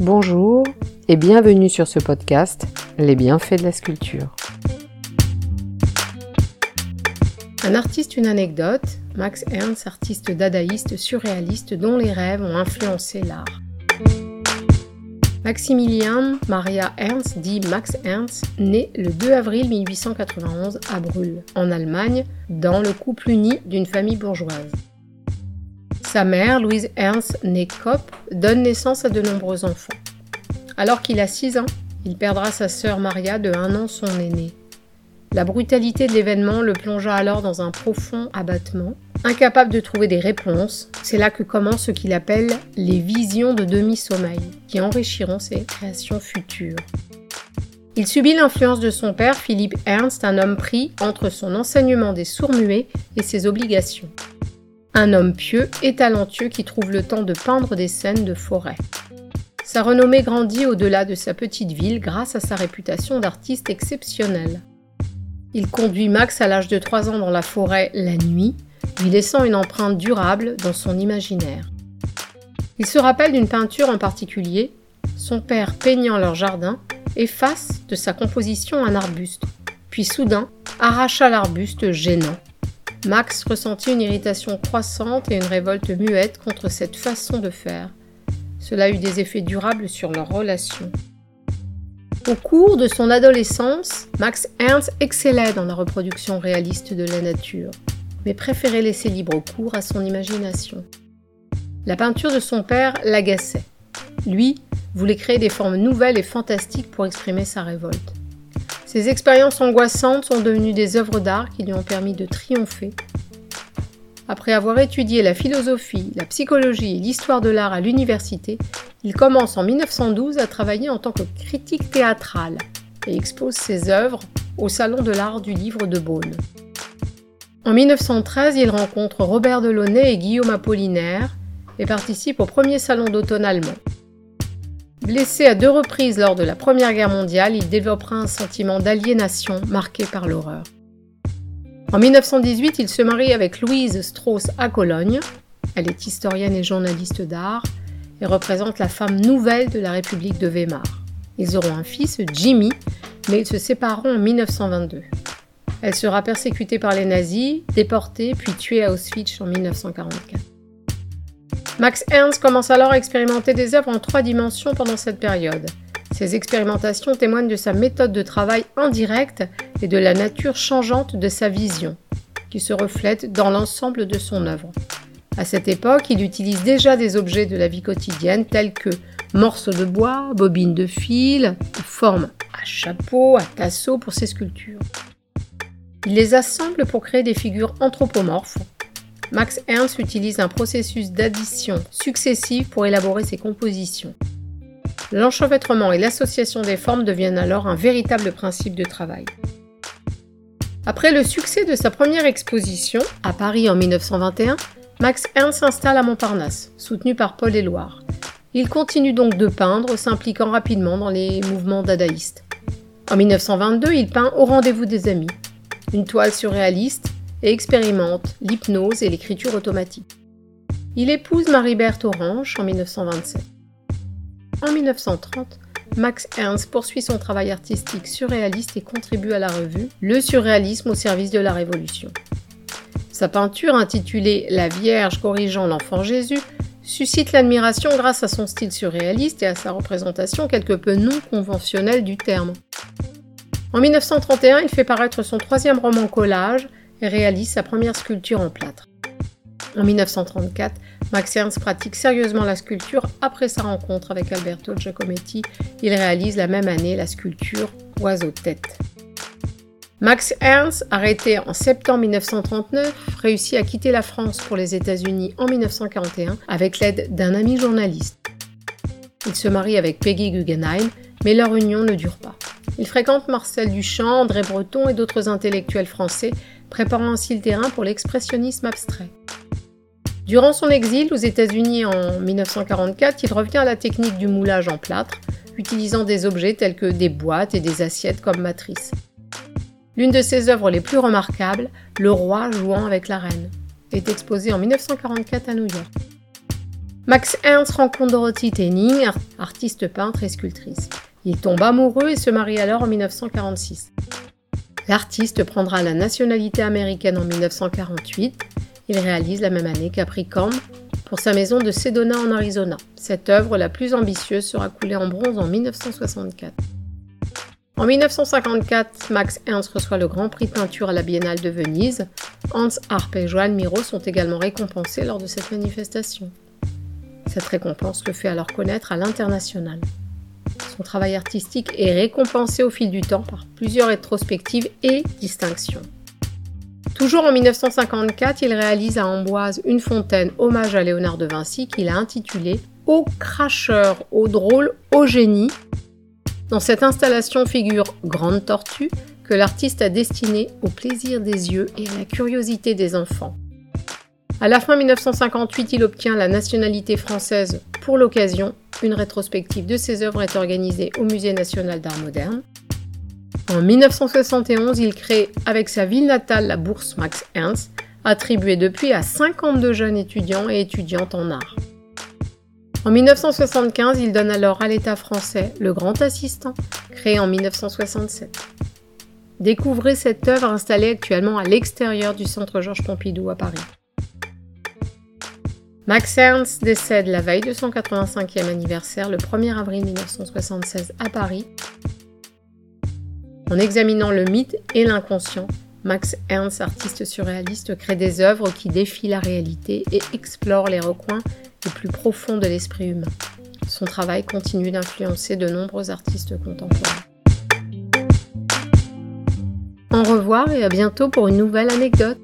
Bonjour et bienvenue sur ce podcast Les bienfaits de la sculpture. Un artiste, une anecdote. Max Ernst, artiste dadaïste surréaliste dont les rêves ont influencé l'art. Maximilian Maria Ernst, dit Max Ernst, né le 2 avril 1891 à Brühl, en Allemagne, dans le couple uni d'une famille bourgeoise. Sa mère, Louise Ernst, née Kopp, donne naissance à de nombreux enfants. Alors qu'il a 6 ans, il perdra sa sœur Maria de 1 an son aîné. La brutalité de l'événement le plongea alors dans un profond abattement. Incapable de trouver des réponses, c'est là que commence ce qu'il appelle les visions de demi-sommeil, qui enrichiront ses créations futures. Il subit l'influence de son père, Philippe Ernst, un homme pris entre son enseignement des sourds-muets et ses obligations. Un homme pieux et talentueux qui trouve le temps de peindre des scènes de forêt. Sa renommée grandit au-delà de sa petite ville grâce à sa réputation d'artiste exceptionnel. Il conduit Max à l'âge de 3 ans dans la forêt la nuit, lui laissant une empreinte durable dans son imaginaire. Il se rappelle d'une peinture en particulier, son père peignant leur jardin efface de sa composition un arbuste, puis soudain arracha l'arbuste gênant Max ressentit une irritation croissante et une révolte muette contre cette façon de faire. Cela eut des effets durables sur leur relation. Au cours de son adolescence, Max Ernst excellait dans la reproduction réaliste de la nature, mais préférait laisser libre cours à son imagination. La peinture de son père l'agaçait. Lui voulait créer des formes nouvelles et fantastiques pour exprimer sa révolte. Ces expériences angoissantes sont devenues des œuvres d'art qui lui ont permis de triompher. Après avoir étudié la philosophie, la psychologie et l'histoire de l'art à l'université, il commence en 1912 à travailler en tant que critique théâtrale et expose ses œuvres au Salon de l'art du livre de Beaune. En 1913, il rencontre Robert Delaunay et Guillaume Apollinaire et participe au premier salon d'automne allemand. Blessé à deux reprises lors de la Première Guerre mondiale, il développera un sentiment d'aliénation marqué par l'horreur. En 1918, il se marie avec Louise Strauss à Cologne. Elle est historienne et journaliste d'art et représente la femme nouvelle de la République de Weimar. Ils auront un fils, Jimmy, mais ils se sépareront en 1922. Elle sera persécutée par les nazis, déportée puis tuée à Auschwitz en 1944. Max Ernst commence alors à expérimenter des œuvres en trois dimensions pendant cette période. Ces expérimentations témoignent de sa méthode de travail indirecte et de la nature changeante de sa vision, qui se reflète dans l'ensemble de son œuvre. À cette époque, il utilise déjà des objets de la vie quotidienne tels que morceaux de bois, bobines de fil, formes à chapeau, à tasseau pour ses sculptures. Il les assemble pour créer des figures anthropomorphes Max Ernst utilise un processus d'addition successive pour élaborer ses compositions. L'enchevêtrement et l'association des formes deviennent alors un véritable principe de travail. Après le succès de sa première exposition, à Paris en 1921, Max Ernst s'installe à Montparnasse, soutenu par Paul Éluard. Il continue donc de peindre, s'impliquant rapidement dans les mouvements dadaïstes. En 1922, il peint Au rendez-vous des amis, une toile surréaliste et expérimente l'hypnose et l'écriture automatique. Il épouse Marie-Berthe Orange en 1927. En 1930, Max Ernst poursuit son travail artistique surréaliste et contribue à la revue Le surréalisme au service de la Révolution. Sa peinture intitulée La Vierge corrigeant l'enfant Jésus suscite l'admiration grâce à son style surréaliste et à sa représentation quelque peu non conventionnelle du terme. En 1931, il fait paraître son troisième roman collage et réalise sa première sculpture en plâtre. En 1934, Max Ernst pratique sérieusement la sculpture après sa rencontre avec Alberto Giacometti. Il réalise la même année la sculpture Oiseau-tête. Max Ernst, arrêté en septembre 1939, réussit à quitter la France pour les États-Unis en 1941 avec l'aide d'un ami journaliste. Il se marie avec Peggy Guggenheim, mais leur union ne dure pas. Il fréquente Marcel Duchamp, André Breton et d'autres intellectuels français préparant ainsi le terrain pour l'expressionnisme abstrait. Durant son exil aux États-Unis en 1944, il revient à la technique du moulage en plâtre, utilisant des objets tels que des boîtes et des assiettes comme matrice. L'une de ses œuvres les plus remarquables, Le roi jouant avec la reine, est exposée en 1944 à New York. Max Ernst rencontre Dorothy Tenning, artiste peintre et sculptrice. Il tombe amoureux et se marie alors en 1946. L'artiste prendra la nationalité américaine en 1948. Il réalise la même année Capricorn pour sa maison de Sedona en Arizona. Cette œuvre, la plus ambitieuse, sera coulée en bronze en 1964. En 1954, Max Ernst reçoit le Grand Prix de peinture à la Biennale de Venise. Hans Arp et Joan Miro sont également récompensés lors de cette manifestation. Cette récompense le fait alors connaître à l'international. Son travail artistique est récompensé au fil du temps par plusieurs rétrospectives et distinctions. Toujours en 1954, il réalise à Amboise une fontaine hommage à Léonard de Vinci qu'il a intitulée Au cracheur, au drôle, au génie. Dans cette installation figure Grande Tortue que l'artiste a destinée au plaisir des yeux et à la curiosité des enfants. À la fin 1958, il obtient la nationalité française pour l'occasion. Une rétrospective de ses œuvres est organisée au Musée national d'art moderne. En 1971, il crée avec sa ville natale la bourse Max Ernst, attribuée depuis à 52 jeunes étudiants et étudiantes en art. En 1975, il donne alors à l'État français le Grand Assistant, créé en 1967. Découvrez cette œuvre installée actuellement à l'extérieur du Centre Georges Pompidou à Paris. Max Ernst décède la veille de son 85e anniversaire le 1er avril 1976 à Paris. En examinant le mythe et l'inconscient, Max Ernst, artiste surréaliste, crée des œuvres qui défient la réalité et explorent les recoins les plus profonds de l'esprit humain. Son travail continue d'influencer de nombreux artistes contemporains. Au revoir et à bientôt pour une nouvelle anecdote.